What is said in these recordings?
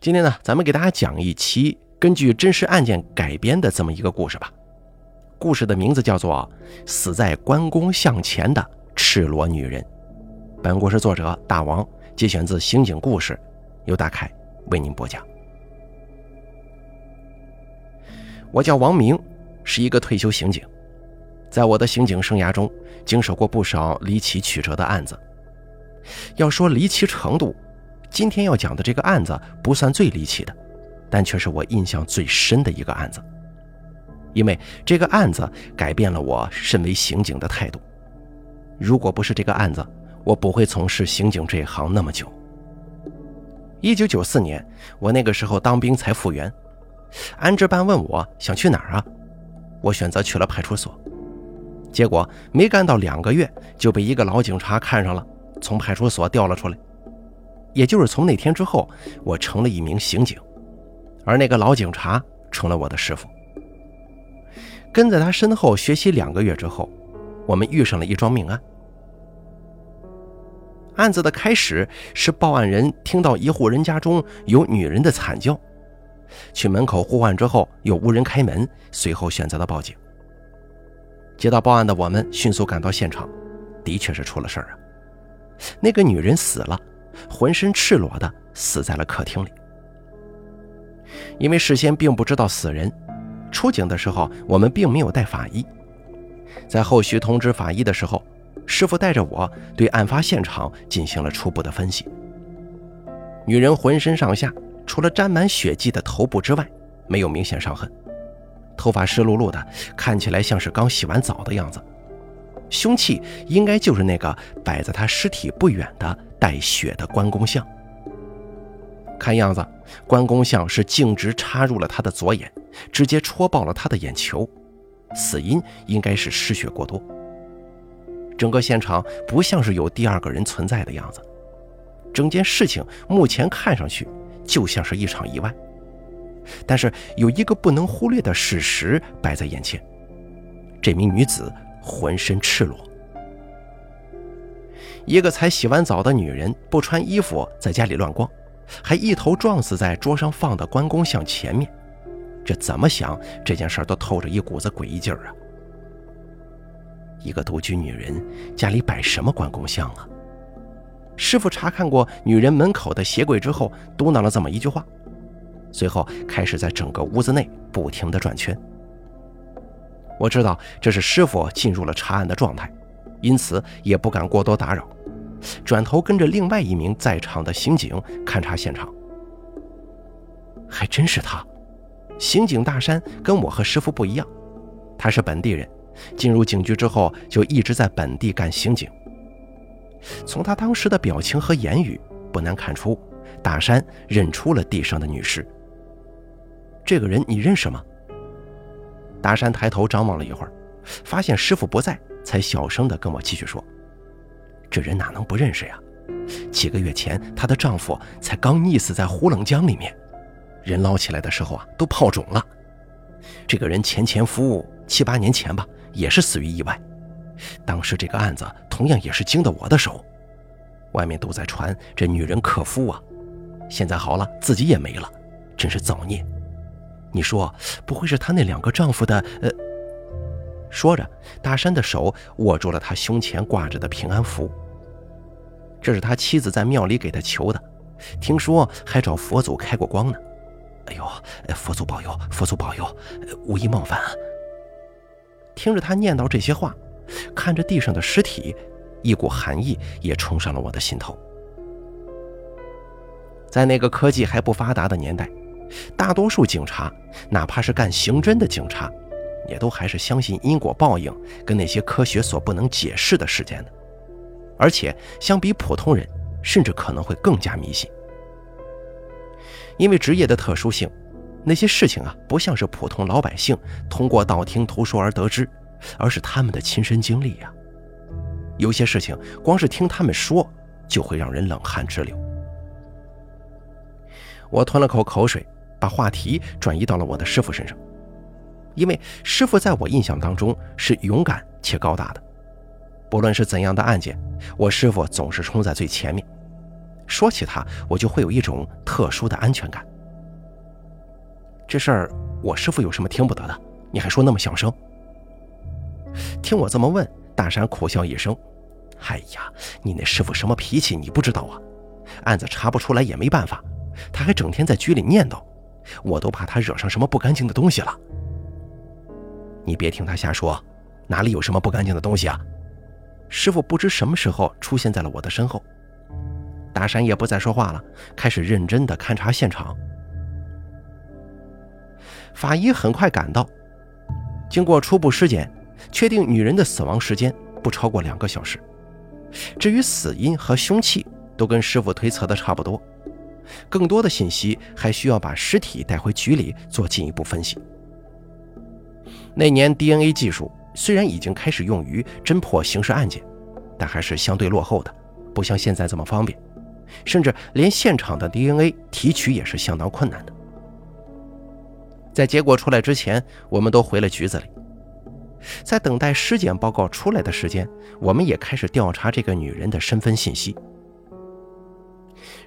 今天呢，咱们给大家讲一期根据真实案件改编的这么一个故事吧。故事的名字叫做《死在关公像前的赤裸女人》。本故事作者大王节选自《刑警故事》，由大凯为您播讲。我叫王明，是一个退休刑警，在我的刑警生涯中，经手过不少离奇曲折的案子。要说离奇程度，今天要讲的这个案子不算最离奇的，但却是我印象最深的一个案子。因为这个案子改变了我身为刑警的态度。如果不是这个案子，我不会从事刑警这一行那么久。一九九四年，我那个时候当兵才复员，安置办问我想去哪儿啊？我选择去了派出所。结果没干到两个月，就被一个老警察看上了，从派出所调了出来。也就是从那天之后，我成了一名刑警，而那个老警察成了我的师傅。跟在他身后学习两个月之后，我们遇上了一桩命案。案子的开始是报案人听到一户人家中有女人的惨叫，去门口呼唤之后又无人开门，随后选择了报警。接到报案的我们迅速赶到现场，的确是出了事儿啊，那个女人死了。浑身赤裸的死在了客厅里。因为事先并不知道死人，出警的时候我们并没有带法医。在后续通知法医的时候，师傅带着我对案发现场进行了初步的分析。女人浑身上下除了沾满血迹的头部之外，没有明显伤痕，头发湿漉漉的，看起来像是刚洗完澡的样子。凶器应该就是那个摆在她尸体不远的。带血的关公像，看样子关公像是径直插入了他的左眼，直接戳爆了他的眼球，死因应该是失血过多。整个现场不像是有第二个人存在的样子，整件事情目前看上去就像是一场意外。但是有一个不能忽略的事实摆在眼前：这名女子浑身赤裸。一个才洗完澡的女人不穿衣服在家里乱逛，还一头撞死在桌上放的关公像前面，这怎么想这件事都透着一股子诡异劲儿啊！一个独居女人家里摆什么关公像啊？师傅查看过女人门口的鞋柜之后，嘟囔了这么一句话，随后开始在整个屋子内不停地转圈。我知道这是师傅进入了查案的状态，因此也不敢过多打扰。转头跟着另外一名在场的刑警勘察现场，还真是他。刑警大山跟我和师傅不一样，他是本地人，进入警局之后就一直在本地干刑警。从他当时的表情和言语，不难看出，大山认出了地上的女尸。这个人你认识吗？大山抬头张望了一会儿，发现师傅不在，才小声地跟我继续说。这人哪能不认识呀？几个月前，她的丈夫才刚溺死在呼冷江里面，人捞起来的时候啊，都泡肿了。这个人前前夫七八年前吧，也是死于意外。当时这个案子同样也是经的我的手，外面都在传这女人克夫啊，现在好了，自己也没了，真是造孽。你说，不会是她那两个丈夫的？呃。说着，大山的手握住了他胸前挂着的平安符。这是他妻子在庙里给他求的，听说还找佛祖开过光呢。哎呦，佛祖保佑，佛祖保佑，无意冒犯啊！听着他念叨这些话，看着地上的尸体，一股寒意也冲上了我的心头。在那个科技还不发达的年代，大多数警察，哪怕是干刑侦的警察。也都还是相信因果报应跟那些科学所不能解释的事件的，而且相比普通人，甚至可能会更加迷信。因为职业的特殊性，那些事情啊，不像是普通老百姓通过道听途说而得知，而是他们的亲身经历呀。有些事情光是听他们说，就会让人冷汗直流。我吞了口口水，把话题转移到了我的师傅身上。因为师傅在我印象当中是勇敢且高大的，不论是怎样的案件，我师傅总是冲在最前面。说起他，我就会有一种特殊的安全感。这事儿我师傅有什么听不得的？你还说那么小声？听我这么问，大山苦笑一声：“哎呀，你那师傅什么脾气你不知道啊？案子查不出来也没办法，他还整天在局里念叨，我都怕他惹上什么不干净的东西了。你别听他瞎说，哪里有什么不干净的东西啊？”师傅不知什么时候出现在了我的身后，大山也不再说话了，开始认真的勘察现场。法医很快赶到，经过初步尸检，确定女人的死亡时间不超过两个小时。至于死因和凶器，都跟师傅推测的差不多。更多的信息还需要把尸体带回局里做进一步分析。那年 DNA 技术。虽然已经开始用于侦破刑事案件，但还是相对落后的，不像现在这么方便，甚至连现场的 DNA 提取也是相当困难的。在结果出来之前，我们都回了局子里，在等待尸检报告出来的时间，我们也开始调查这个女人的身份信息。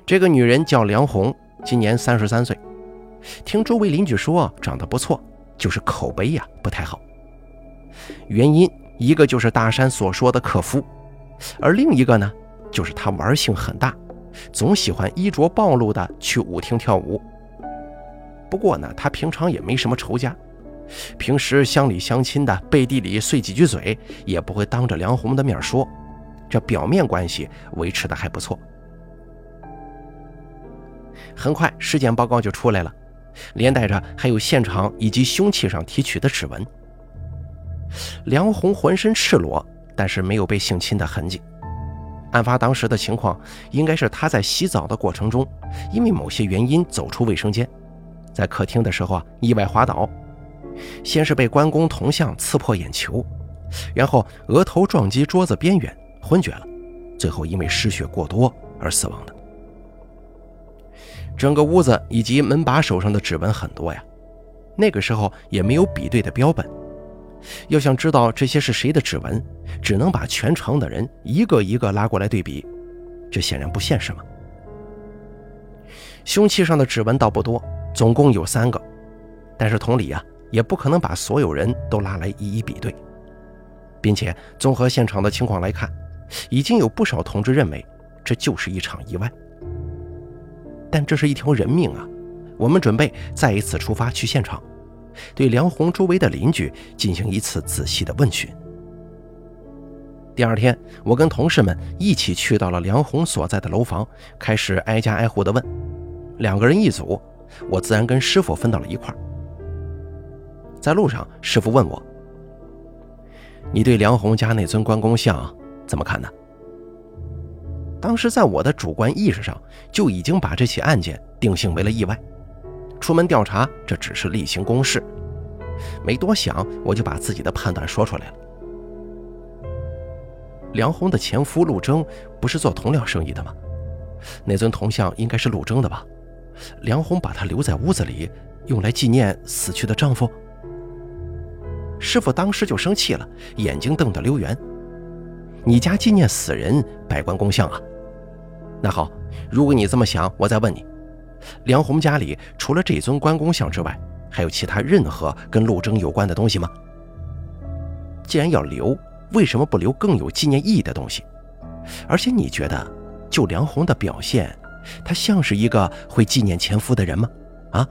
这个女人叫梁红，今年三十三岁，听周围邻居说长得不错，就是口碑呀不太好。原因一个就是大山所说的克夫，而另一个呢，就是他玩性很大，总喜欢衣着暴露的去舞厅跳舞。不过呢，他平常也没什么仇家，平时乡里乡亲的背地里碎几句嘴，也不会当着梁红的面说，这表面关系维持的还不错。很快尸检报告就出来了，连带着还有现场以及凶器上提取的指纹。梁红浑身赤裸，但是没有被性侵的痕迹。案发当时的情况，应该是她在洗澡的过程中，因为某些原因走出卫生间，在客厅的时候啊，意外滑倒，先是被关公铜像刺破眼球，然后额头撞击桌子边缘，昏厥了，最后因为失血过多而死亡的。整个屋子以及门把手上的指纹很多呀，那个时候也没有比对的标本。要想知道这些是谁的指纹，只能把全城的人一个一个拉过来对比，这显然不现实嘛。凶器上的指纹倒不多，总共有三个，但是同理啊，也不可能把所有人都拉来一一比对，并且综合现场的情况来看，已经有不少同志认为这就是一场意外。但这是一条人命啊，我们准备再一次出发去现场。对梁红周围的邻居进行一次仔细的问询。第二天，我跟同事们一起去到了梁红所在的楼房，开始挨家挨户的问。两个人一组，我自然跟师傅分到了一块儿。在路上，师傅问我：“你对梁红家那尊关公像怎么看呢？”当时在我的主观意识上，就已经把这起案件定性为了意外。出门调查，这只是例行公事。没多想，我就把自己的判断说出来了。梁红的前夫陆征不是做铜料生意的吗？那尊铜像应该是陆征的吧？梁红把他留在屋子里，用来纪念死去的丈夫。师傅当时就生气了，眼睛瞪得溜圆。你家纪念死人摆官公像啊？那好，如果你这么想，我再问你。梁红家里除了这尊关公像之外，还有其他任何跟陆征有关的东西吗？既然要留，为什么不留更有纪念意义的东西？而且你觉得，就梁红的表现，她像是一个会纪念前夫的人吗？啊？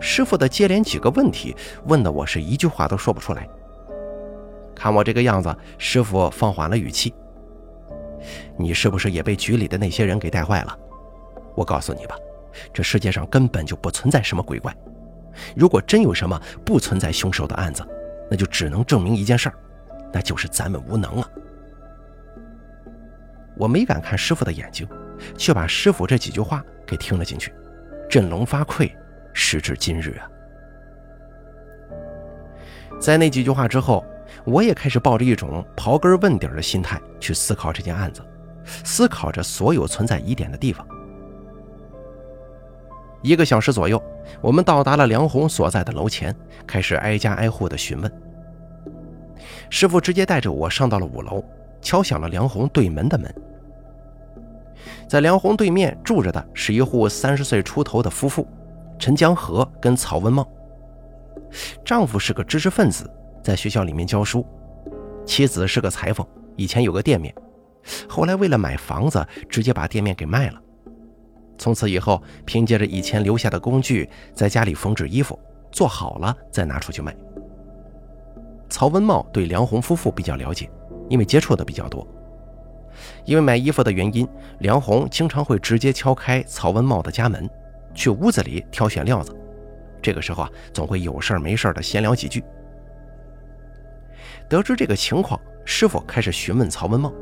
师傅的接连几个问题，问的我是一句话都说不出来。看我这个样子，师傅放缓了语气：“你是不是也被局里的那些人给带坏了？”我告诉你吧，这世界上根本就不存在什么鬼怪。如果真有什么不存在凶手的案子，那就只能证明一件事，那就是咱们无能啊！我没敢看师傅的眼睛，却把师傅这几句话给听了进去，振聋发聩，时至今日啊！在那几句话之后，我也开始抱着一种刨根问底的心态去思考这件案子，思考着所有存在疑点的地方。一个小时左右，我们到达了梁红所在的楼前，开始挨家挨户的询问。师傅直接带着我上到了五楼，敲响了梁红对门的门。在梁红对面住着的是一户三十岁出头的夫妇，陈江河跟曹文茂。丈夫是个知识分子，在学校里面教书；妻子是个裁缝，以前有个店面，后来为了买房子，直接把店面给卖了。从此以后，凭借着以前留下的工具，在家里缝制衣服，做好了再拿出去卖。曹文茂对梁红夫妇比较了解，因为接触的比较多。因为买衣服的原因，梁红经常会直接敲开曹文茂的家门，去屋子里挑选料子。这个时候啊，总会有事没事的闲聊几句。得知这个情况，师傅开始询问曹文茂：“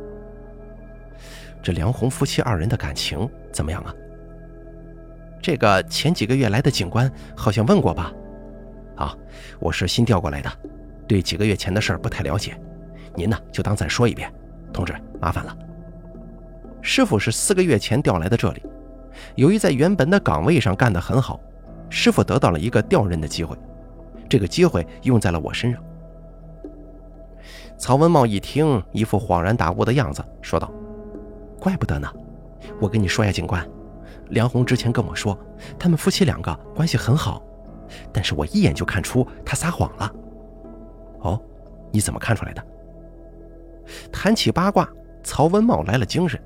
这梁红夫妻二人的感情怎么样啊？”这个前几个月来的警官好像问过吧？啊，我是新调过来的，对几个月前的事儿不太了解，您呢就当再说一遍。同志，麻烦了。师傅是四个月前调来的这里，由于在原本的岗位上干得很好。师傅得到了一个调任的机会，这个机会用在了我身上。曹文茂一听，一副恍然大悟的样子，说道：“怪不得呢，我跟你说呀，警官，梁红之前跟我说，他们夫妻两个关系很好，但是我一眼就看出他撒谎了。哦，你怎么看出来的？”谈起八卦，曹文茂来了精神，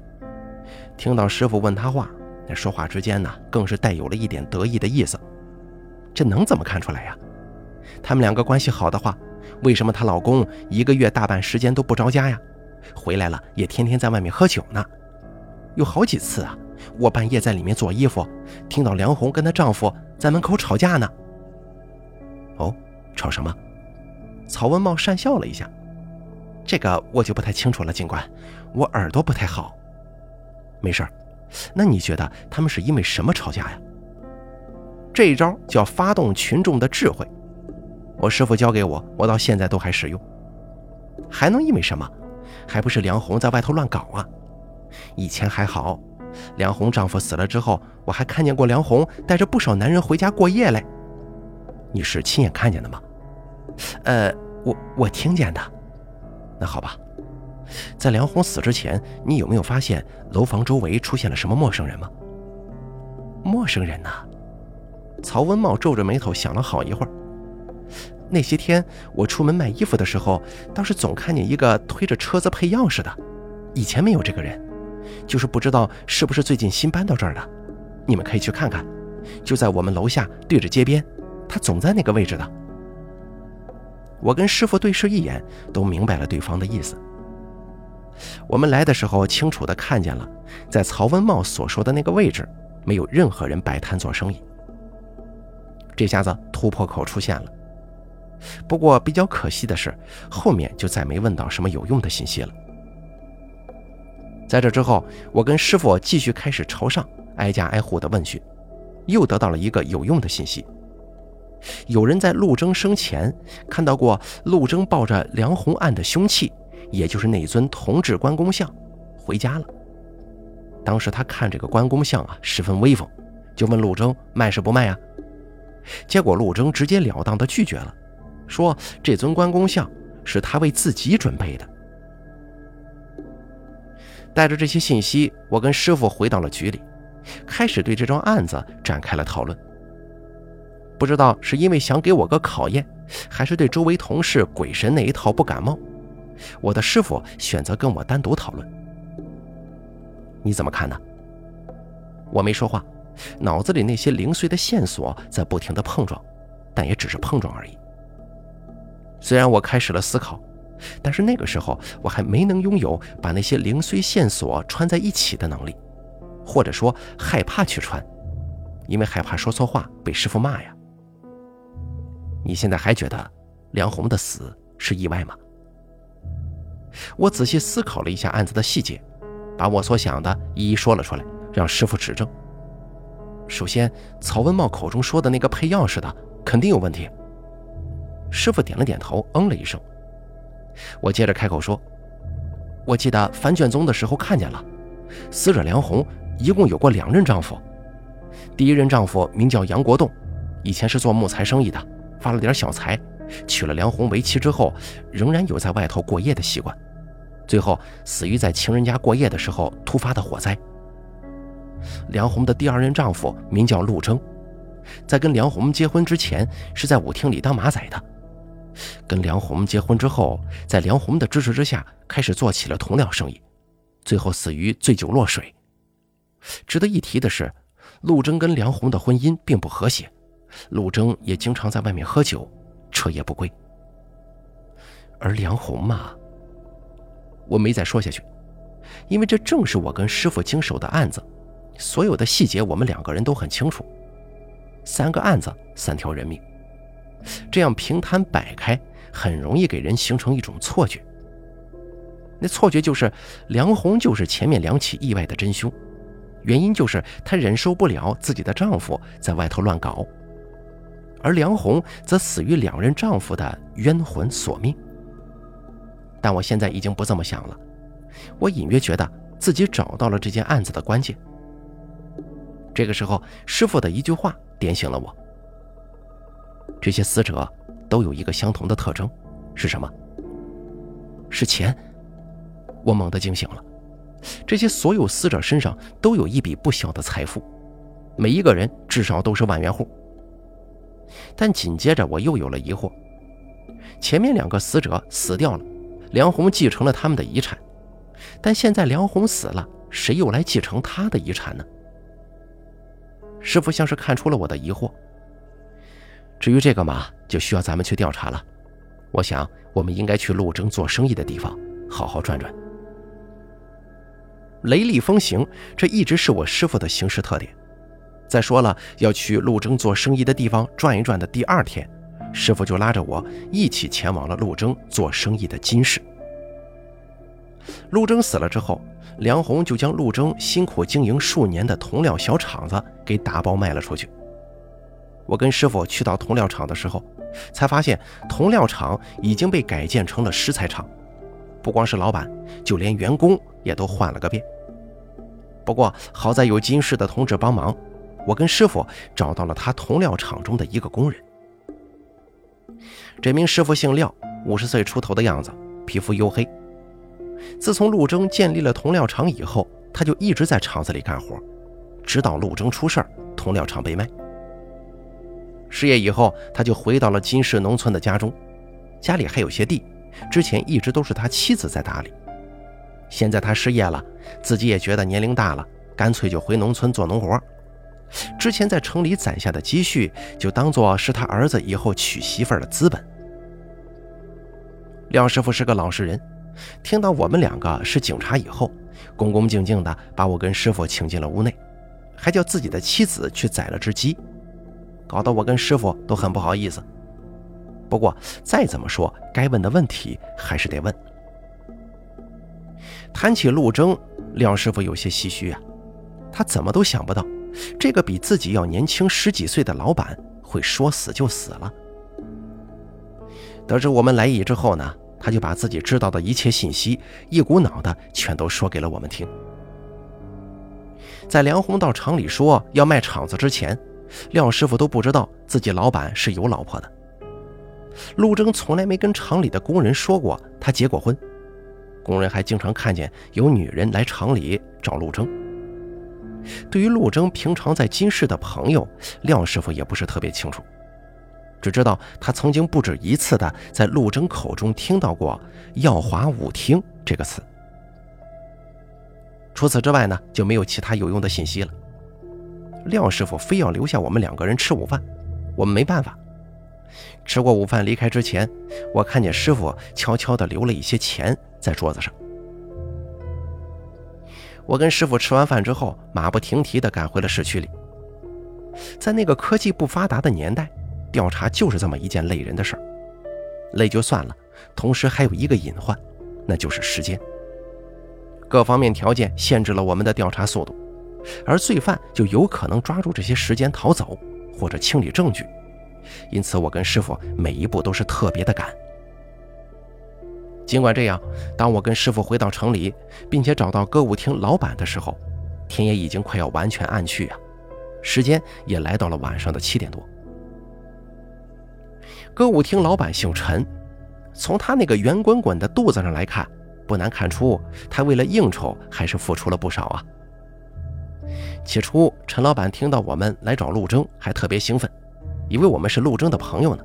听到师傅问他话。那说话之间呢，更是带有了一点得意的意思。这能怎么看出来呀？他们两个关系好的话，为什么她老公一个月大半时间都不着家呀？回来了也天天在外面喝酒呢。有好几次啊，我半夜在里面做衣服，听到梁红跟她丈夫在门口吵架呢。哦，吵什么？曹文茂讪笑了一下。这个我就不太清楚了，警官，我耳朵不太好。没事。那你觉得他们是因为什么吵架呀？这一招叫发动群众的智慧，我师傅教给我，我到现在都还使用。还能因为什么？还不是梁红在外头乱搞啊？以前还好，梁红丈夫死了之后，我还看见过梁红带着不少男人回家过夜嘞。你是亲眼看见的吗？呃，我我听见的。那好吧。在梁红死之前，你有没有发现楼房周围出现了什么陌生人吗？陌生人呢？曹文茂皱着眉头想了好一会儿。那些天我出门卖衣服的时候，倒是总看见一个推着车子配钥匙的。以前没有这个人，就是不知道是不是最近新搬到这儿的。你们可以去看看，就在我们楼下对着街边，他总在那个位置的。我跟师傅对视一眼，都明白了对方的意思。我们来的时候清楚地看见了，在曹文茂所说的那个位置，没有任何人摆摊做生意。这下子突破口出现了。不过比较可惜的是，后面就再没问到什么有用的信息了。在这之后，我跟师傅继续开始朝上挨家挨户的问询，又得到了一个有用的信息：有人在陆征生前看到过陆征抱着梁红案的凶器。也就是那尊铜制关公像，回家了。当时他看这个关公像啊，十分威风，就问陆征卖是不卖啊？结果陆征直截了当的拒绝了，说这尊关公像是他为自己准备的。带着这些信息，我跟师傅回到了局里，开始对这桩案子展开了讨论。不知道是因为想给我个考验，还是对周围同事鬼神那一套不感冒。我的师傅选择跟我单独讨论，你怎么看呢？我没说话，脑子里那些零碎的线索在不停的碰撞，但也只是碰撞而已。虽然我开始了思考，但是那个时候我还没能拥有把那些零碎线索穿在一起的能力，或者说害怕去穿，因为害怕说错话被师傅骂呀。你现在还觉得梁红的死是意外吗？我仔细思考了一下案子的细节，把我所想的一一说了出来，让师傅指正。首先，曹文茂口中说的那个配钥匙的肯定有问题。师傅点了点头，嗯了一声。我接着开口说：“我记得翻卷宗的时候看见了，死者梁红一共有过两任丈夫。第一任丈夫名叫杨国栋，以前是做木材生意的，发了点小财。”娶了梁红为妻之后，仍然有在外头过夜的习惯，最后死于在情人家过夜的时候突发的火灾。梁红的第二任丈夫名叫陆征，在跟梁红结婚之前是在舞厅里当马仔的。跟梁红结婚之后，在梁红的支持之下，开始做起了铜料生意，最后死于醉酒落水。值得一提的是，陆征跟梁红的婚姻并不和谐，陆征也经常在外面喝酒，彻夜不归。而梁红嘛，我没再说下去，因为这正是我跟师傅经手的案子，所有的细节我们两个人都很清楚。三个案子，三条人命。这样平摊摆开，很容易给人形成一种错觉。那错觉就是梁红就是前面两起意外的真凶，原因就是她忍受不了自己的丈夫在外头乱搞，而梁红则死于两任丈夫的冤魂索命。但我现在已经不这么想了，我隐约觉得自己找到了这件案子的关键。这个时候，师傅的一句话点醒了我。这些死者都有一个相同的特征，是什么？是钱。我猛地惊醒了。这些所有死者身上都有一笔不小的财富，每一个人至少都是万元户。但紧接着我又有了疑惑：前面两个死者死掉了，梁红继承了他们的遗产，但现在梁红死了，谁又来继承他的遗产呢？师傅像是看出了我的疑惑。至于这个嘛，就需要咱们去调查了。我想，我们应该去陆征做生意的地方好好转转。雷厉风行，这一直是我师傅的行事特点。再说了，要去陆征做生意的地方转一转的第二天，师傅就拉着我一起前往了陆征做生意的金市。陆征死了之后，梁红就将陆征辛苦经营数年的铜料小厂子给打包卖了出去。我跟师傅去到铜料厂的时候，才发现铜料厂已经被改建成了石材厂，不光是老板，就连员工也都换了个遍。不过好在有金氏的同志帮忙，我跟师傅找到了他铜料厂中的一个工人。这名师傅姓廖，五十岁出头的样子，皮肤黝黑。自从陆征建立了铜料厂以后，他就一直在厂子里干活，直到陆征出事儿，铜料厂被卖。失业以后，他就回到了金市农村的家中，家里还有些地，之前一直都是他妻子在打理。现在他失业了，自己也觉得年龄大了，干脆就回农村做农活。之前在城里攒下的积蓄，就当做是他儿子以后娶媳妇的资本。廖师傅是个老实人，听到我们两个是警察以后，恭恭敬敬地把我跟师傅请进了屋内，还叫自己的妻子去宰了只鸡。搞得我跟师傅都很不好意思。不过再怎么说，该问的问题还是得问。谈起陆征，廖师傅有些唏嘘啊。他怎么都想不到，这个比自己要年轻十几岁的老板会说死就死了。得知我们来意之后呢，他就把自己知道的一切信息一股脑的全都说给了我们听。在梁红到厂里说要卖厂子之前。廖师傅都不知道自己老板是有老婆的。陆征从来没跟厂里的工人说过他结过婚，工人还经常看见有女人来厂里找陆征。对于陆征平常在金市的朋友，廖师傅也不是特别清楚，只知道他曾经不止一次的在陆征口中听到过“耀华舞厅”这个词。除此之外呢，就没有其他有用的信息了。廖师傅非要留下我们两个人吃午饭，我们没办法。吃过午饭离开之前，我看见师傅悄悄地留了一些钱在桌子上。我跟师傅吃完饭之后，马不停蹄地赶回了市区里。在那个科技不发达的年代，调查就是这么一件累人的事儿。累就算了，同时还有一个隐患，那就是时间。各方面条件限制了我们的调查速度。而罪犯就有可能抓住这些时间逃走，或者清理证据，因此我跟师傅每一步都是特别的赶。尽管这样，当我跟师傅回到城里，并且找到歌舞厅老板的时候，天也已经快要完全暗去啊，时间也来到了晚上的七点多。歌舞厅老板姓陈，从他那个圆滚滚的肚子上来看，不难看出他为了应酬还是付出了不少啊。起初，陈老板听到我们来找陆征，还特别兴奋，以为我们是陆征的朋友呢。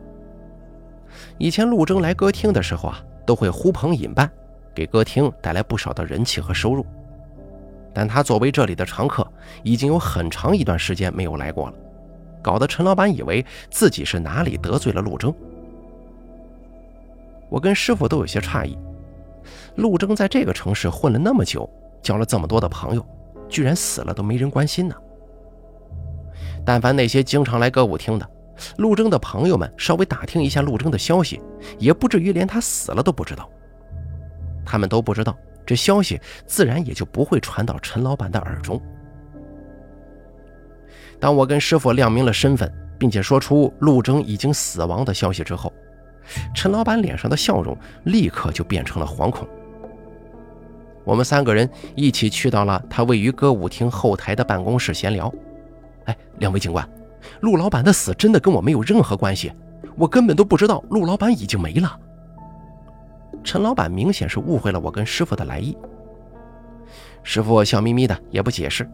以前陆征来歌厅的时候啊，都会呼朋引伴，给歌厅带来不少的人气和收入。但他作为这里的常客，已经有很长一段时间没有来过了，搞得陈老板以为自己是哪里得罪了陆征。我跟师傅都有些诧异，陆征在这个城市混了那么久，交了这么多的朋友，居然死了都没人关心呢。但凡那些经常来歌舞厅的。陆征的朋友们稍微打听一下陆征的消息，也不至于连他死了都不知道。他们都不知道，这消息自然也就不会传到陈老板的耳中。当我跟师傅亮明了身份，并且说出陆征已经死亡的消息之后，陈老板脸上的笑容立刻就变成了惶恐。我们三个人一起去到了他位于歌舞厅后台的办公室闲聊。哎，两位警官。陆老板的死真的跟我没有任何关系，我根本都不知道陆老板已经没了。陈老板明显是误会了我跟师傅的来意。师傅笑眯眯的，也不解释，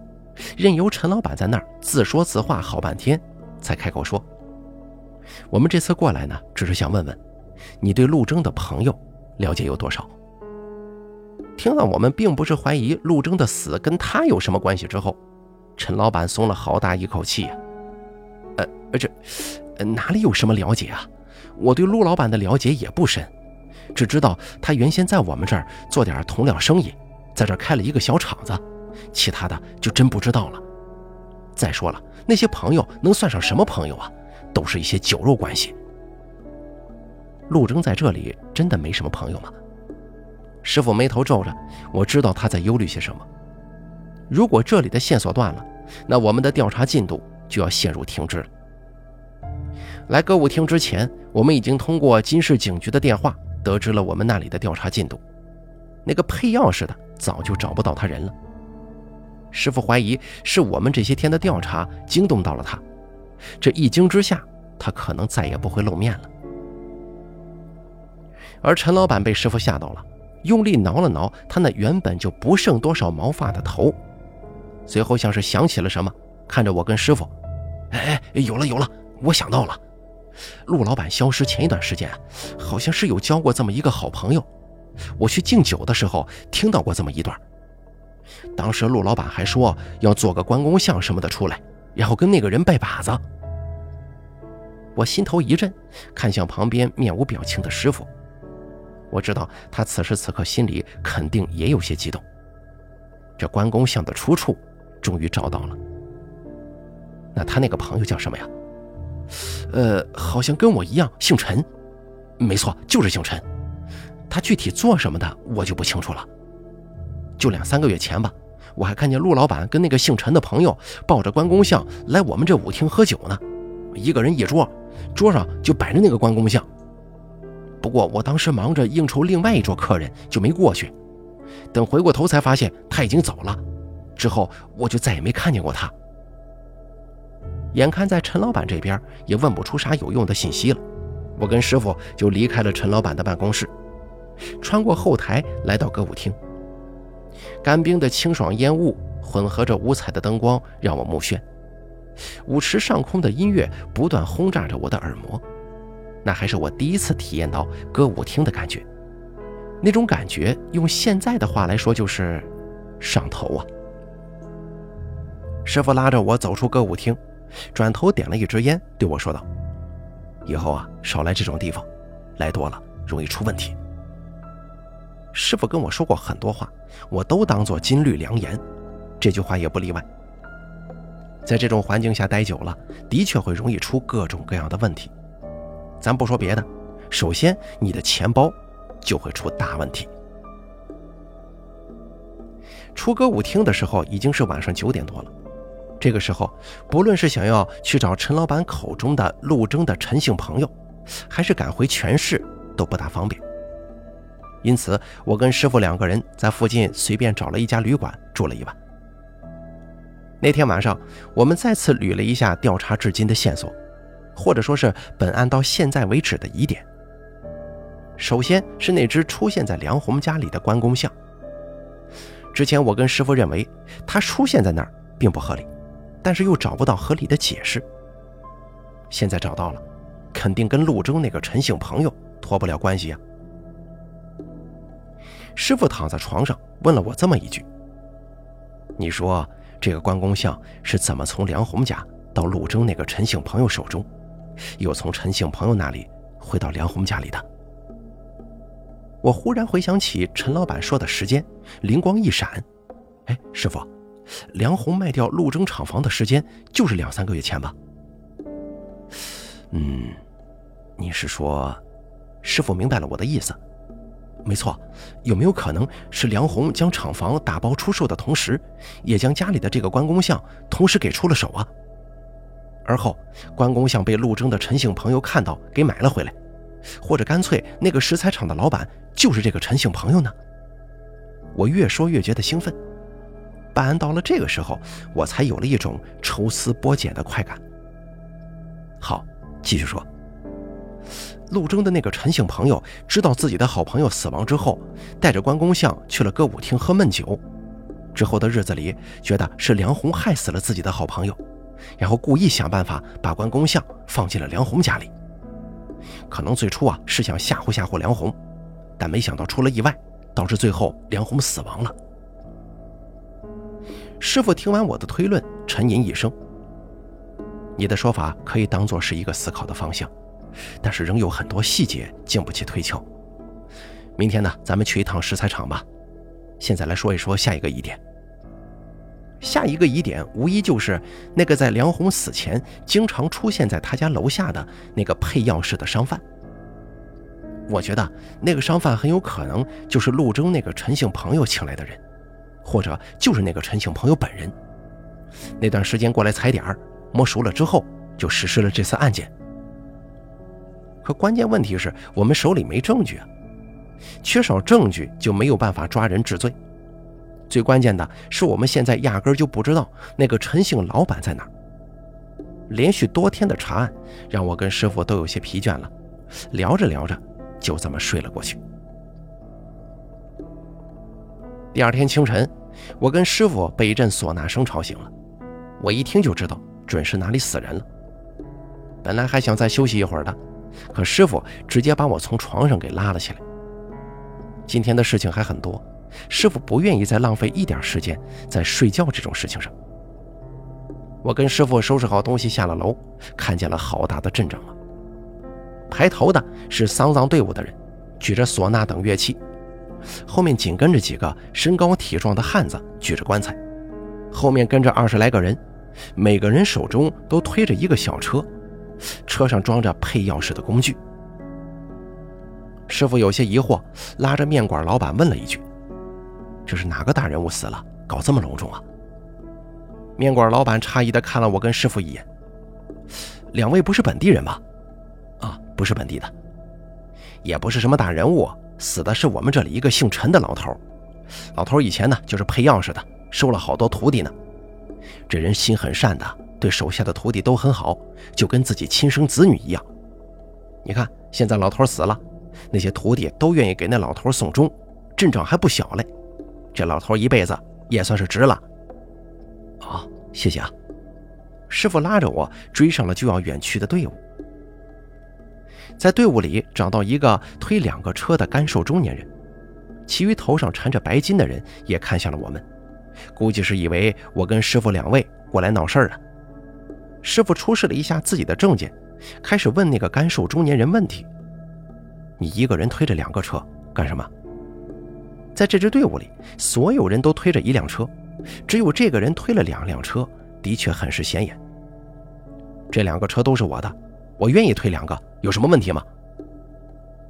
任由陈老板在那儿自说自话好半天，才开口说：“我们这次过来呢，只是想问问，你对陆征的朋友了解有多少？”听到我们并不是怀疑陆征的死跟他有什么关系之后，陈老板松了好大一口气呀。呃，这哪里有什么了解啊？我对陆老板的了解也不深，只知道他原先在我们这儿做点同料生意，在这儿开了一个小厂子，其他的就真不知道了。再说了，那些朋友能算上什么朋友啊？都是一些酒肉关系。陆征在这里真的没什么朋友吗？师傅眉头皱着，我知道他在忧虑些什么。如果这里的线索断了，那我们的调查进度就要陷入停滞了。来歌舞厅之前，我们已经通过金市警局的电话得知了我们那里的调查进度。那个配钥匙的早就找不到他人了。师傅怀疑是我们这些天的调查惊动到了他，这一惊之下，他可能再也不会露面了。而陈老板被师傅吓到了，用力挠了挠他那原本就不剩多少毛发的头，随后像是想起了什么，看着我跟师傅：“哎哎，有了有了，我想到了。”陆老板消失前一段时间，好像是有交过这么一个好朋友。我去敬酒的时候听到过这么一段。当时陆老板还说要做个关公像什么的出来，然后跟那个人拜把子。我心头一震，看向旁边面无表情的师傅。我知道他此时此刻心里肯定也有些激动。这关公像的出处终于找到了。那他那个朋友叫什么呀？呃，好像跟我一样姓陈，没错，就是姓陈。他具体做什么的，我就不清楚了。就两三个月前吧，我还看见陆老板跟那个姓陈的朋友抱着关公像来我们这舞厅喝酒呢，一个人一桌，桌上就摆着那个关公像。不过我当时忙着应酬另外一桌客人，就没过去。等回过头才发现他已经走了，之后我就再也没看见过他。眼看在陈老板这边也问不出啥有用的信息了，我跟师傅就离开了陈老板的办公室，穿过后台来到歌舞厅。干冰的清爽烟雾混合着五彩的灯光，让我目眩。舞池上空的音乐不断轰炸着我的耳膜，那还是我第一次体验到歌舞厅的感觉。那种感觉用现在的话来说就是上头啊！师傅拉着我走出歌舞厅。转头点了一支烟，对我说道：“以后啊，少来这种地方，来多了容易出问题。”师傅跟我说过很多话，我都当做金律良言，这句话也不例外。在这种环境下待久了，的确会容易出各种各样的问题。咱不说别的，首先你的钱包就会出大问题。出歌舞厅的时候已经是晚上九点多了。这个时候，不论是想要去找陈老板口中的陆征的陈姓朋友，还是赶回全市，都不大方便。因此，我跟师傅两个人在附近随便找了一家旅馆住了一晚。那天晚上，我们再次捋了一下调查至今的线索，或者说是本案到现在为止的疑点。首先是那只出现在梁红家里的关公像。之前我跟师傅认为，他出现在那儿。并不合理，但是又找不到合理的解释。现在找到了，肯定跟陆征那个陈姓朋友脱不了关系呀。师傅躺在床上问了我这么一句：“你说这个关公像是怎么从梁红家到陆征那个陈姓朋友手中，又从陈姓朋友那里回到梁红家里的？”我忽然回想起陈老板说的时间，灵光一闪：“哎，师傅，梁红卖掉陆征厂房的时间就是两三个月前吧？”嗯，你是说，师傅明白了我的意思？没错，有没有可能是梁红将厂房打包出售的同时，也将家里的这个关公像同时给出了手啊？而后关公像被陆征的陈姓朋友看到，给买了回来，或者干脆那个石材厂的老板就是这个陈姓朋友呢？我越说越觉得兴奋，办案到了这个时候，我才有了一种抽丝剥茧的快感。好，继续说。陆征的那个陈姓朋友知道自己的好朋友死亡之后，带着关公像去了歌舞厅喝闷酒。之后的日子里，觉得是梁红害死了自己的好朋友，然后故意想办法把关公像放进了梁红家里。可能最初啊是想吓唬吓唬梁红，但没想到出了意外，导致最后梁红死亡了。师傅听完我的推论，沉吟一声：“你的说法可以当做是一个思考的方向。”但是仍有很多细节经不起推敲。明天呢，咱们去一趟石材厂吧。现在来说一说下一个疑点。下一个疑点无疑就是那个在梁红死前经常出现在他家楼下的那个配钥匙的商贩。我觉得那个商贩很有可能就是陆征那个陈姓朋友请来的人，或者就是那个陈姓朋友本人。那段时间过来踩点儿，摸熟了之后就实施了这次案件。可关键问题是我们手里没证据啊，缺少证据就没有办法抓人治罪。最关键的是，我们现在压根就不知道那个陈姓老板在哪。连续多天的查案，让我跟师傅都有些疲倦了。聊着聊着，就这么睡了过去。第二天清晨，我跟师傅被一阵唢呐声吵醒了。我一听就知道，准是哪里死人了。本来还想再休息一会儿的。可师傅直接把我从床上给拉了起来。今天的事情还很多，师傅不愿意再浪费一点时间在睡觉这种事情上。我跟师傅收拾好东西下了楼，看见了好大的阵仗啊！排头的是丧葬队伍的人，举着唢呐等乐器，后面紧跟着几个身高体壮的汉子举着棺材，后面跟着二十来个人，每个人手中都推着一个小车。车上装着配钥匙的工具。师傅有些疑惑，拉着面馆老板问了一句：“这是哪个大人物死了？搞这么隆重啊？”面馆老板诧异地看了我跟师傅一眼：“两位不是本地人吧？”“啊，不是本地的，也不是什么大人物，死的是我们这里一个姓陈的老头。老头以前呢就是配钥匙的，收了好多徒弟呢。这人心很善的。”对手下的徒弟都很好，就跟自己亲生子女一样。你看，现在老头死了，那些徒弟都愿意给那老头送终，阵仗还不小嘞。这老头一辈子也算是值了。好，谢谢啊！师傅拉着我追上了就要远去的队伍，在队伍里找到一个推两个车的干瘦中年人，其余头上缠着白巾的人也看向了我们，估计是以为我跟师傅两位过来闹事儿了。师傅出示了一下自己的证件，开始问那个干瘦中年人问题：“你一个人推着两个车干什么？”在这支队伍里，所有人都推着一辆车，只有这个人推了两辆车，的确很是显眼。这两个车都是我的，我愿意推两个，有什么问题吗？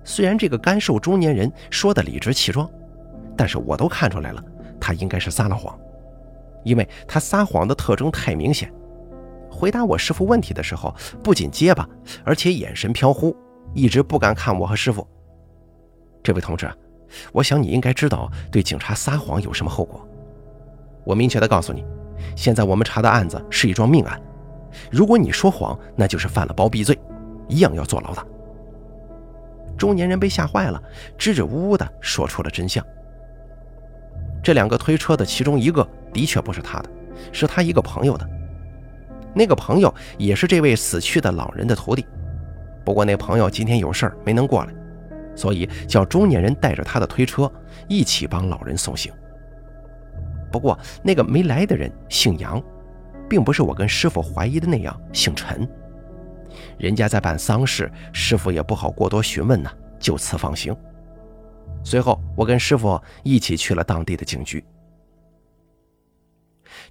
虽然这个干瘦中年人说的理直气壮，但是我都看出来了，他应该是撒了谎，因为他撒谎的特征太明显。回答我师傅问题的时候，不仅结巴，而且眼神飘忽，一直不敢看我和师傅。这位同志，我想你应该知道对警察撒谎有什么后果。我明确的告诉你，现在我们查的案子是一桩命案，如果你说谎，那就是犯了包庇罪，一样要坐牢的。中年人被吓坏了，支支吾吾的说出了真相。这两个推车的其中一个的确不是他的。是他一个朋友的。那个朋友也是这位死去的老人的徒弟，不过那朋友今天有事儿没能过来，所以叫中年人带着他的推车一起帮老人送行。不过那个没来的人姓杨，并不是我跟师傅怀疑的那样姓陈。人家在办丧事，师傅也不好过多询问呢，就此放行。随后我跟师傅一起去了当地的警局。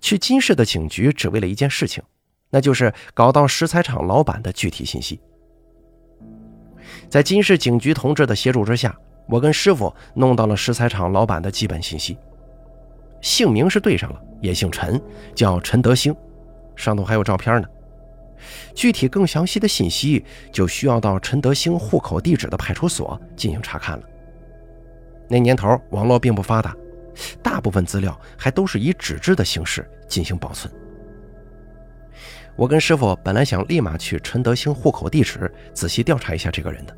去金市的警局只为了一件事情。那就是搞到石材厂老板的具体信息。在金市警局同志的协助之下，我跟师傅弄到了石材厂老板的基本信息，姓名是对上了，也姓陈，叫陈德兴，上头还有照片呢。具体更详细的信息就需要到陈德兴户口地址的派出所进行查看了。那年头网络并不发达，大部分资料还都是以纸质的形式进行保存。我跟师傅本来想立马去陈德兴户口地址仔细调查一下这个人的，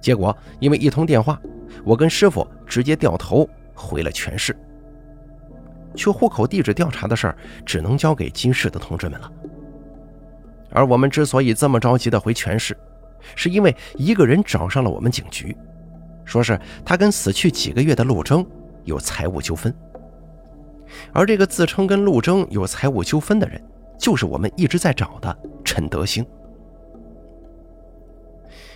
结果因为一通电话，我跟师傅直接掉头回了全市。去户口地址调查的事儿只能交给金市的同志们了。而我们之所以这么着急的回全市，是因为一个人找上了我们警局，说是他跟死去几个月的陆征有财务纠纷，而这个自称跟陆征有财务纠纷的人。就是我们一直在找的陈德兴。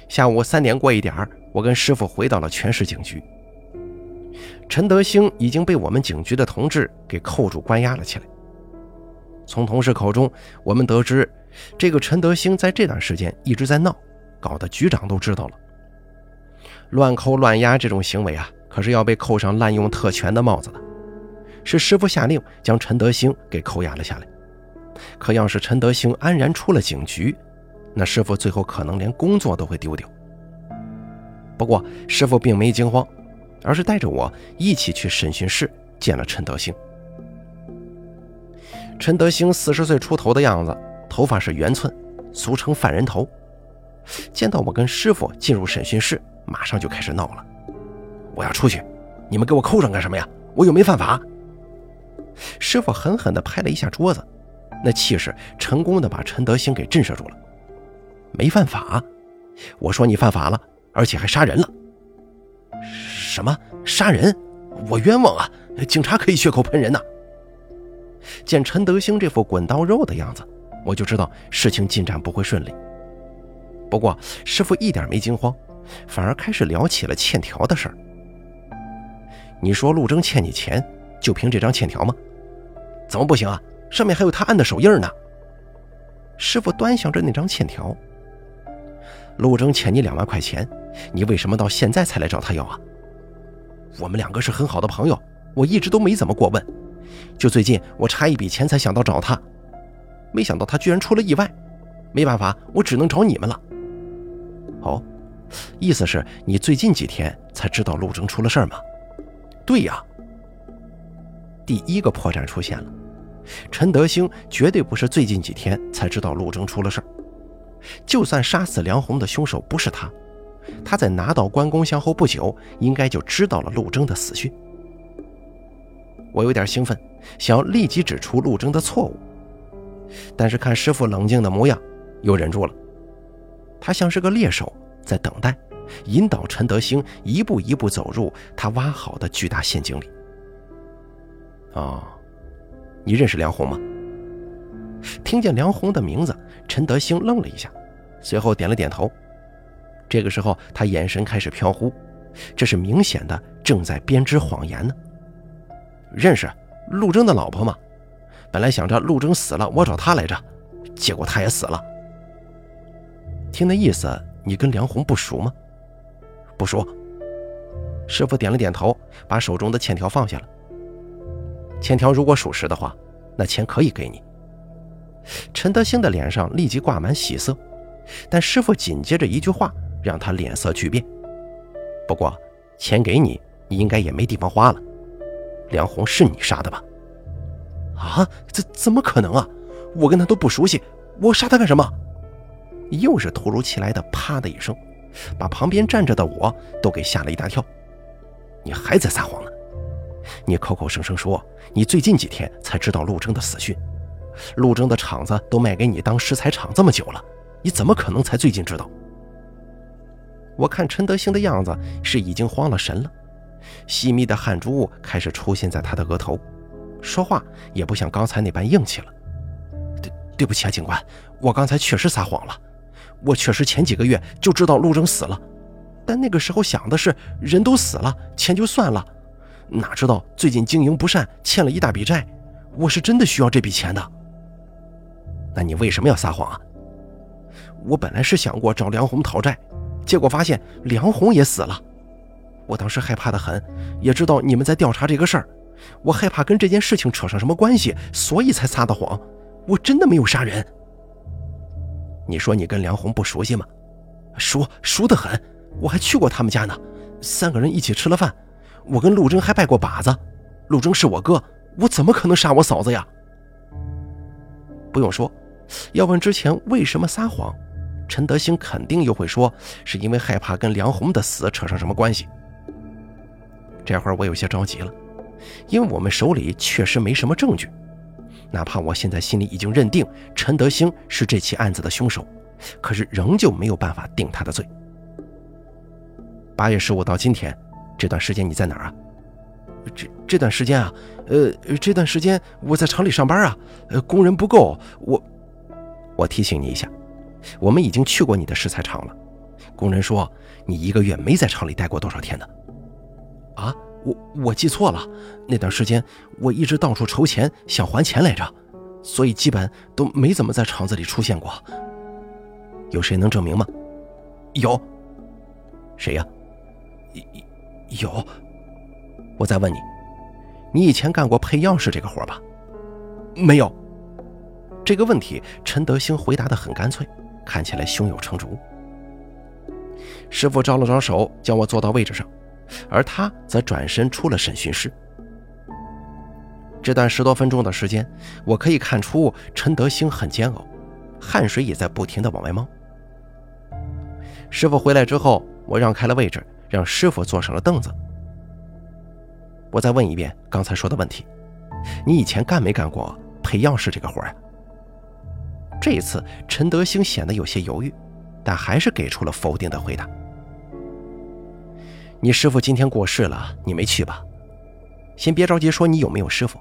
下午三点过一点我跟师傅回到了全市警局。陈德兴已经被我们警局的同志给扣住关押了起来。从同事口中，我们得知，这个陈德兴在这段时间一直在闹，搞得局长都知道了。乱扣乱押这种行为啊，可是要被扣上滥用特权的帽子的。是师傅下令将陈德兴给扣押了下来。可要是陈德兴安然出了警局，那师傅最后可能连工作都会丢掉。不过师傅并没惊慌，而是带着我一起去审讯室见了陈德兴。陈德兴四十岁出头的样子，头发是圆寸，俗称犯人头。见到我跟师傅进入审讯室，马上就开始闹了：“我要出去，你们给我扣上干什么呀？我又没犯法。”师傅狠狠地拍了一下桌子。那气势成功的把陈德兴给震慑住了，没犯法，我说你犯法了，而且还杀人了。什么杀人？我冤枉啊！警察可以血口喷人呐。见陈德兴这副滚刀肉的样子，我就知道事情进展不会顺利。不过师傅一点没惊慌，反而开始聊起了欠条的事儿。你说陆征欠你钱，就凭这张欠条吗？怎么不行啊？上面还有他按的手印呢。师傅端详着那张欠条。陆征欠你两万块钱，你为什么到现在才来找他要啊？我们两个是很好的朋友，我一直都没怎么过问。就最近我差一笔钱才想到找他，没想到他居然出了意外。没办法，我只能找你们了。哦，意思是你最近几天才知道陆征出了事吗？对呀。第一个破绽出现了。陈德兴绝对不是最近几天才知道陆征出了事儿。就算杀死梁红的凶手不是他，他在拿到关公像后不久，应该就知道了陆征的死讯。我有点兴奋，想要立即指出陆征的错误，但是看师傅冷静的模样，又忍住了。他像是个猎手，在等待，引导陈德兴一步一步走入他挖好的巨大陷阱里。哦。你认识梁红吗？听见梁红的名字，陈德兴愣了一下，随后点了点头。这个时候，他眼神开始飘忽，这是明显的正在编织谎言呢。认识陆征的老婆吗？本来想着陆征死了，我找他来着，结果他也死了。听那意思，你跟梁红不熟吗？不熟。师傅点了点头，把手中的欠条放下了。欠条如果属实的话，那钱可以给你。陈德兴的脸上立即挂满喜色，但师傅紧接着一句话让他脸色巨变。不过，钱给你，你应该也没地方花了。梁红是你杀的吧？啊，怎怎么可能啊？我跟他都不熟悉，我杀他干什么？又是突如其来的啪的一声，把旁边站着的我都给吓了一大跳。你还在撒谎呢！你口口声声说你最近几天才知道陆征的死讯，陆征的厂子都卖给你当石材厂这么久了，你怎么可能才最近知道？我看陈德兴的样子是已经慌了神了，细密的汗珠开始出现在他的额头，说话也不像刚才那般硬气了。对，对不起啊，警官，我刚才确实撒谎了，我确实前几个月就知道陆征死了，但那个时候想的是人都死了，钱就算了。哪知道最近经营不善，欠了一大笔债，我是真的需要这笔钱的。那你为什么要撒谎啊？我本来是想过找梁红讨债，结果发现梁红也死了，我当时害怕的很，也知道你们在调查这个事儿，我害怕跟这件事情扯上什么关系，所以才撒的谎。我真的没有杀人。你说你跟梁红不熟悉吗？熟，熟得很，我还去过他们家呢，三个人一起吃了饭。我跟陆征还拜过把子，陆征是我哥，我怎么可能杀我嫂子呀？不用说，要问之前为什么撒谎，陈德兴肯定又会说是因为害怕跟梁红的死扯上什么关系。这会儿我有些着急了，因为我们手里确实没什么证据，哪怕我现在心里已经认定陈德兴是这起案子的凶手，可是仍旧没有办法定他的罪。八月十五到今天。这段时间你在哪儿啊？这这段时间啊，呃，这段时间我在厂里上班啊，呃，工人不够，我我提醒你一下，我们已经去过你的石材厂了。工人说你一个月没在厂里待过多少天呢？啊，我我记错了，那段时间我一直到处筹钱想还钱来着，所以基本都没怎么在厂子里出现过。有谁能证明吗？有，谁呀？有，我再问你，你以前干过配钥匙这个活吧？没有。这个问题，陈德兴回答的很干脆，看起来胸有成竹。师傅招了招手，叫我坐到位置上，而他则转身出了审讯室。这段十多分钟的时间，我可以看出陈德兴很煎熬，汗水也在不停的往外冒。师傅回来之后，我让开了位置。让师傅坐上了凳子。我再问一遍刚才说的问题：你以前干没干过配钥匙这个活呀？这一次，陈德兴显得有些犹豫，但还是给出了否定的回答。你师傅今天过世了，你没去吧？先别着急说你有没有师傅。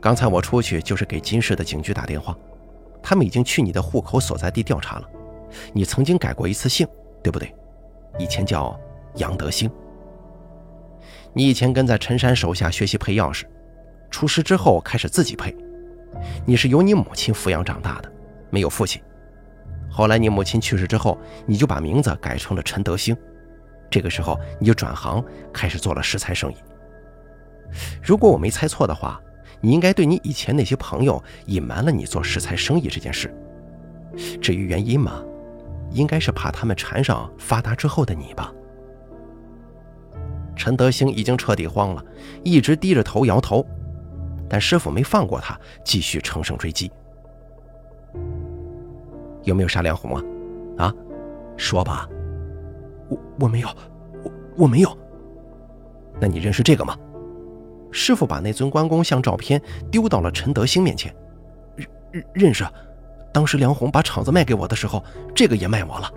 刚才我出去就是给金市的警局打电话，他们已经去你的户口所在地调查了。你曾经改过一次姓，对不对？以前叫……杨德兴，你以前跟在陈山手下学习配钥匙，出师之后开始自己配。你是由你母亲抚养长大的，没有父亲。后来你母亲去世之后，你就把名字改成了陈德兴。这个时候你就转行开始做了石材生意。如果我没猜错的话，你应该对你以前那些朋友隐瞒了你做石材生意这件事。至于原因嘛，应该是怕他们缠上发达之后的你吧。陈德兴已经彻底慌了，一直低着头摇头，但师傅没放过他，继续乘胜追击。有没有杀梁红啊？啊，说吧。我我没有，我我没有。那你认识这个吗？师傅把那尊关公像照片丢到了陈德兴面前。认认识，当时梁红把厂子卖给我的时候，这个也卖我了。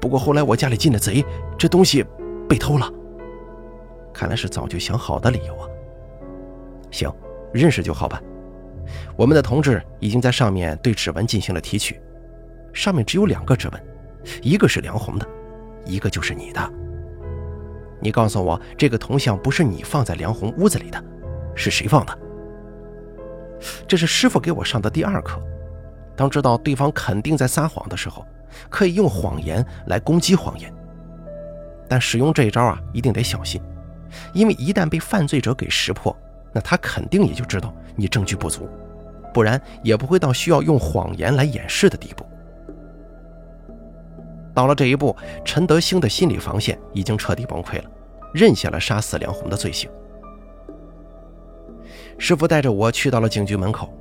不过后来我家里进了贼，这东西被偷了。看来是早就想好的理由啊。行，认识就好办。我们的同志已经在上面对指纹进行了提取，上面只有两个指纹，一个是梁红的，一个就是你的。你告诉我，这个铜像不是你放在梁红屋子里的，是谁放的？这是师傅给我上的第二课。当知道对方肯定在撒谎的时候，可以用谎言来攻击谎言，但使用这一招啊，一定得小心。因为一旦被犯罪者给识破，那他肯定也就知道你证据不足，不然也不会到需要用谎言来掩饰的地步。到了这一步，陈德兴的心理防线已经彻底崩溃了，认下了杀死梁红的罪行。师傅带着我去到了警局门口，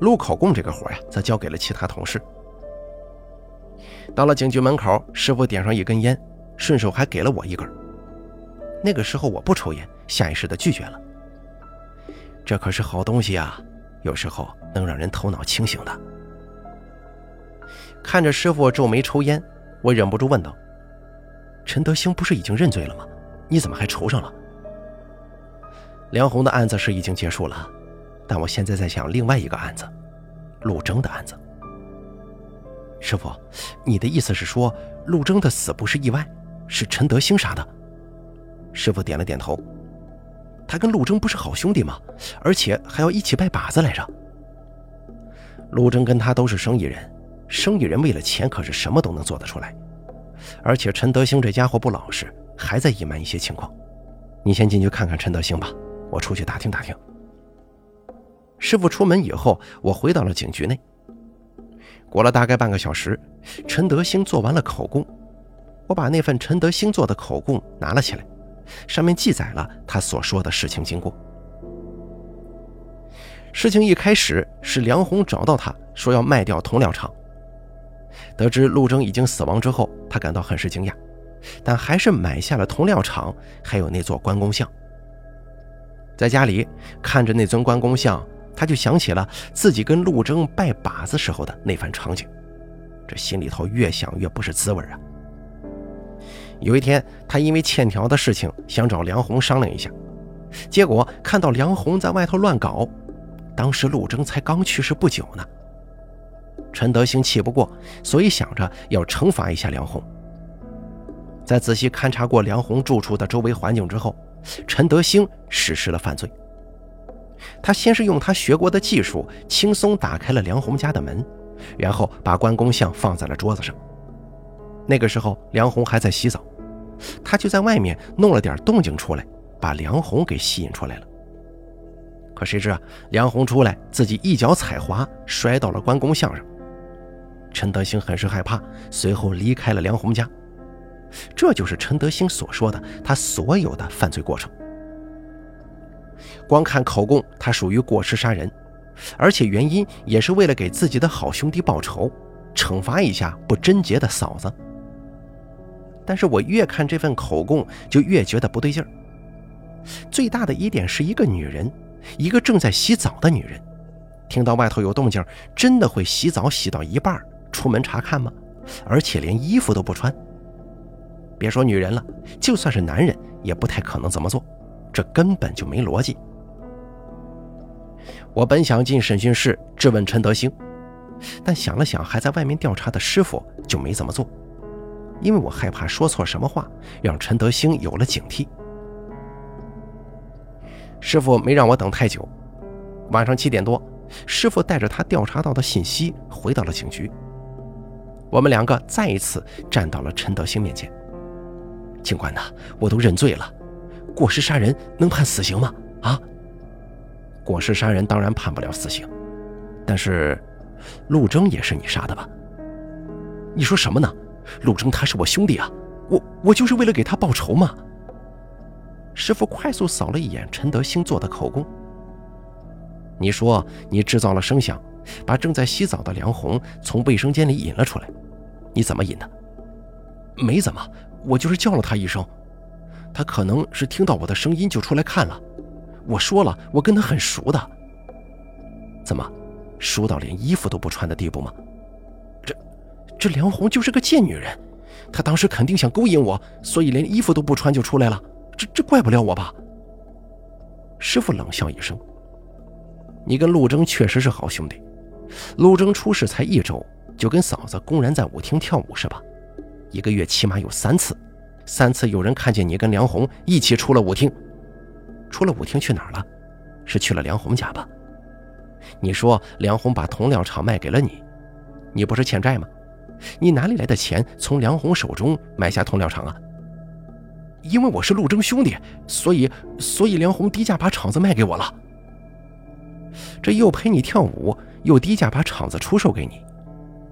录口供这个活呀，则交给了其他同事。到了警局门口，师傅点上一根烟，顺手还给了我一根。那个时候我不抽烟，下意识的拒绝了，这可是好东西啊，有时候能让人头脑清醒的。看着师傅皱眉抽烟，我忍不住问道：“陈德兴不是已经认罪了吗？你怎么还愁上了？”梁红的案子是已经结束了，但我现在在想另外一个案子，陆征的案子。师傅，你的意思是说，陆征的死不是意外，是陈德兴杀的？师傅点了点头。他跟陆征不是好兄弟吗？而且还要一起拜把子来着。陆征跟他都是生意人，生意人为了钱可是什么都能做得出来。而且陈德兴这家伙不老实，还在隐瞒一些情况。你先进去看看陈德兴吧，我出去打听打听。师傅出门以后，我回到了警局内。过了大概半个小时，陈德兴做完了口供，我把那份陈德兴做的口供拿了起来。上面记载了他所说的事情经过。事情一开始是梁红找到他说要卖掉铜料厂，得知陆征已经死亡之后，他感到很是惊讶，但还是买下了铜料厂，还有那座关公像。在家里看着那尊关公像，他就想起了自己跟陆征拜把子时候的那番场景，这心里头越想越不是滋味啊。有一天，他因为欠条的事情想找梁红商量一下，结果看到梁红在外头乱搞。当时陆征才刚去世不久呢。陈德兴气不过，所以想着要惩罚一下梁红。在仔细勘察过梁红住处的周围环境之后，陈德兴实施了犯罪。他先是用他学过的技术轻松打开了梁红家的门，然后把关公像放在了桌子上。那个时候，梁红还在洗澡。他就在外面弄了点动静出来，把梁红给吸引出来了。可谁知啊，梁红出来自己一脚踩滑，摔到了关公像上。陈德兴很是害怕，随后离开了梁红家。这就是陈德兴所说的他所有的犯罪过程。光看口供，他属于过失杀人，而且原因也是为了给自己的好兄弟报仇，惩罚一下不贞洁的嫂子。但是我越看这份口供，就越觉得不对劲儿。最大的疑点是一个女人，一个正在洗澡的女人，听到外头有动静，真的会洗澡洗到一半出门查看吗？而且连衣服都不穿。别说女人了，就算是男人，也不太可能这么做，这根本就没逻辑。我本想进审讯室质问陈德兴，但想了想，还在外面调查的师傅就没怎么做。因为我害怕说错什么话，让陈德兴有了警惕。师傅没让我等太久，晚上七点多，师傅带着他调查到的信息回到了警局。我们两个再一次站到了陈德兴面前。警官呐，我都认罪了，过失杀人能判死刑吗？啊？过失杀人当然判不了死刑，但是陆征也是你杀的吧？你说什么呢？陆征他是我兄弟啊，我我就是为了给他报仇嘛。师傅快速扫了一眼陈德兴做的口供。你说你制造了声响，把正在洗澡的梁红从卫生间里引了出来，你怎么引的？没怎么，我就是叫了他一声，他可能是听到我的声音就出来看了。我说了，我跟他很熟的。怎么，熟到连衣服都不穿的地步吗？这梁红就是个贱女人，她当时肯定想勾引我，所以连衣服都不穿就出来了。这这怪不了我吧？师傅冷笑一声：“你跟陆征确实是好兄弟。陆征出事才一周，就跟嫂子公然在舞厅跳舞是吧？一个月起码有三次，三次有人看见你跟梁红一起出了舞厅。出了舞厅去哪儿了？是去了梁红家吧？你说梁红把铜料厂卖给了你，你不是欠债吗？”你哪里来的钱从梁红手中买下铜料厂啊？因为我是陆征兄弟，所以所以梁红低价把厂子卖给我了。这又陪你跳舞，又低价把厂子出售给你，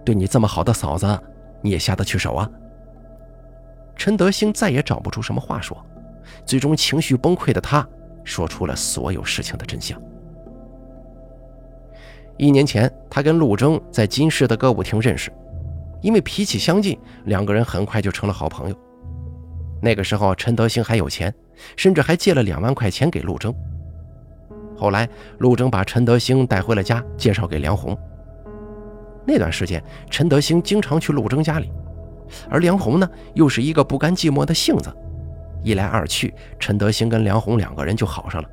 对你这么好的嫂子，你也下得去手啊？陈德兴再也找不出什么话说，最终情绪崩溃的他说出了所有事情的真相。一年前，他跟陆征在金市的歌舞厅认识。因为脾气相近，两个人很快就成了好朋友。那个时候，陈德兴还有钱，甚至还借了两万块钱给陆征。后来陆征把陈德兴带回了家，介绍给梁红。那段时间，陈德兴经常去陆征家里，而梁红呢，又是一个不甘寂寞的性子，一来二去，陈德兴跟梁红两个人就好上了。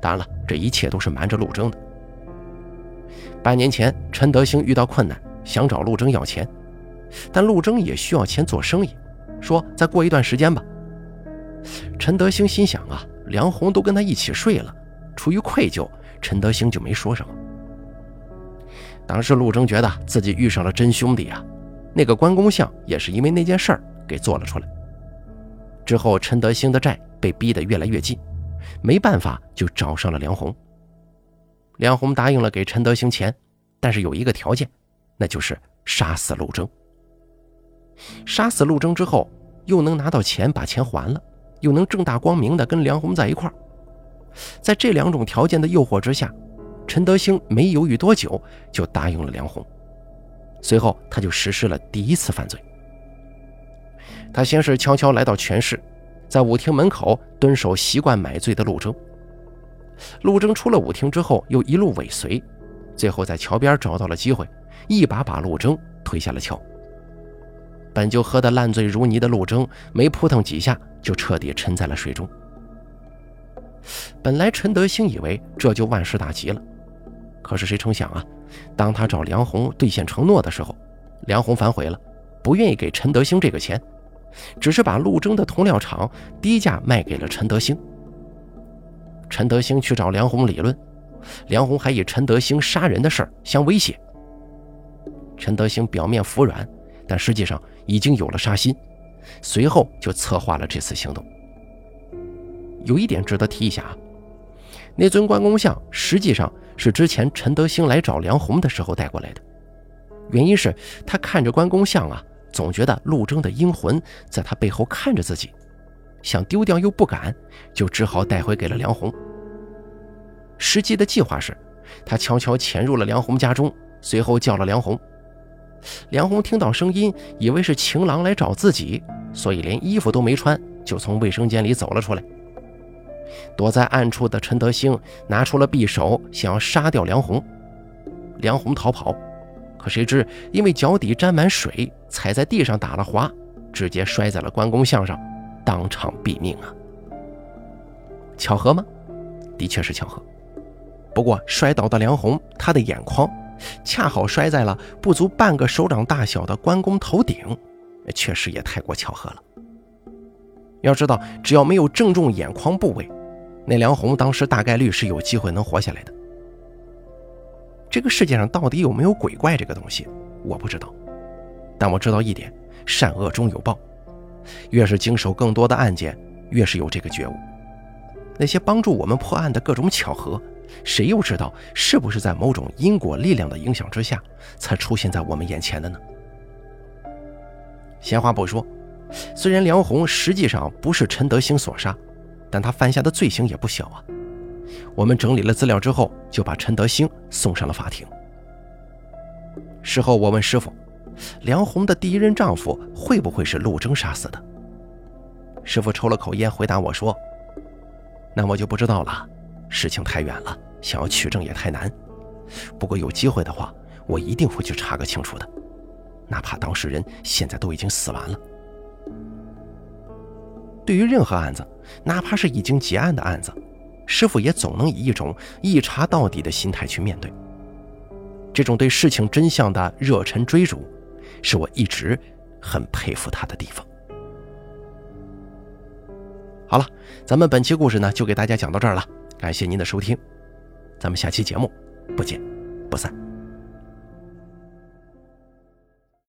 当然了，这一切都是瞒着陆征的。半年前，陈德兴遇到困难，想找陆征要钱，但陆征也需要钱做生意，说再过一段时间吧。陈德兴心想啊，梁红都跟他一起睡了，出于愧疚，陈德兴就没说什么。当时陆征觉得自己遇上了真兄弟啊，那个关公像也是因为那件事儿给做了出来。之后，陈德兴的债被逼得越来越近，没办法就找上了梁红。梁红答应了给陈德兴钱，但是有一个条件，那就是杀死陆征。杀死陆征之后，又能拿到钱把钱还了，又能正大光明的跟梁红在一块儿。在这两种条件的诱惑之下，陈德兴没犹豫多久就答应了梁红。随后，他就实施了第一次犯罪。他先是悄悄来到全市，在舞厅门口蹲守习惯买醉的陆征。陆征出了舞厅之后，又一路尾随，最后在桥边找到了机会，一把把陆征推下了桥。本就喝得烂醉如泥的陆征，没扑腾几下就彻底沉在了水中。本来陈德兴以为这就万事大吉了，可是谁成想啊，当他找梁红兑现承诺的时候，梁红反悔了，不愿意给陈德兴这个钱，只是把陆征的铜料厂低价卖给了陈德兴。陈德兴去找梁红理论，梁红还以陈德兴杀人的事儿相威胁。陈德兴表面服软，但实际上已经有了杀心，随后就策划了这次行动。有一点值得提一下啊，那尊关公像实际上是之前陈德兴来找梁红的时候带过来的，原因是他看着关公像啊，总觉得陆征的阴魂在他背后看着自己。想丢掉又不敢，就只好带回给了梁红。实际的计划是，他悄悄潜入了梁红家中，随后叫了梁红。梁红听到声音，以为是情郎来找自己，所以连衣服都没穿，就从卫生间里走了出来。躲在暗处的陈德兴拿出了匕首，想要杀掉梁红。梁红逃跑，可谁知因为脚底沾满水，踩在地上打了滑，直接摔在了关公像上。当场毙命啊！巧合吗？的确是巧合。不过摔倒的梁红，他的眼眶恰好摔在了不足半个手掌大小的关公头顶，确实也太过巧合了。要知道，只要没有正中眼眶部位，那梁红当时大概率是有机会能活下来的。这个世界上到底有没有鬼怪这个东西，我不知道。但我知道一点：善恶终有报。越是经手更多的案件，越是有这个觉悟。那些帮助我们破案的各种巧合，谁又知道是不是在某种因果力量的影响之下，才出现在我们眼前的呢？闲话不说，虽然梁红实际上不是陈德兴所杀，但他犯下的罪行也不小啊。我们整理了资料之后，就把陈德兴送上了法庭。事后我问师傅。梁红的第一任丈夫会不会是陆征杀死的？师傅抽了口烟，回答我说：“那我就不知道了，事情太远了，想要取证也太难。不过有机会的话，我一定会去查个清楚的，哪怕当事人现在都已经死完了。对于任何案子，哪怕是已经结案的案子，师傅也总能以一种一查到底的心态去面对。这种对事情真相的热忱追逐。”是我一直很佩服他的地方。好了，咱们本期故事呢，就给大家讲到这儿了。感谢您的收听，咱们下期节目不见不散。